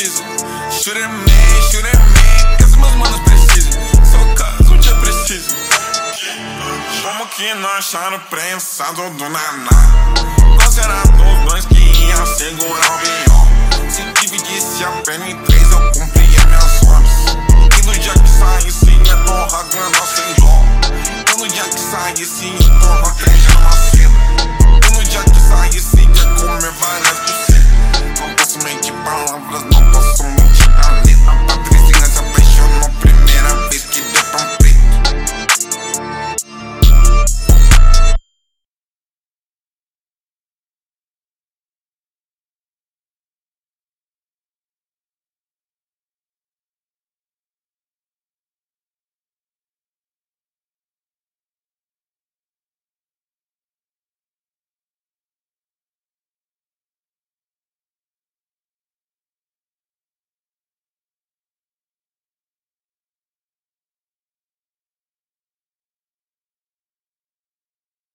precisa. Shoot at me, shoot at me, caso meus manos precisam, Só caso um dia é precisa. Como que nós acharam prensado do naná? Nós era dois, nós que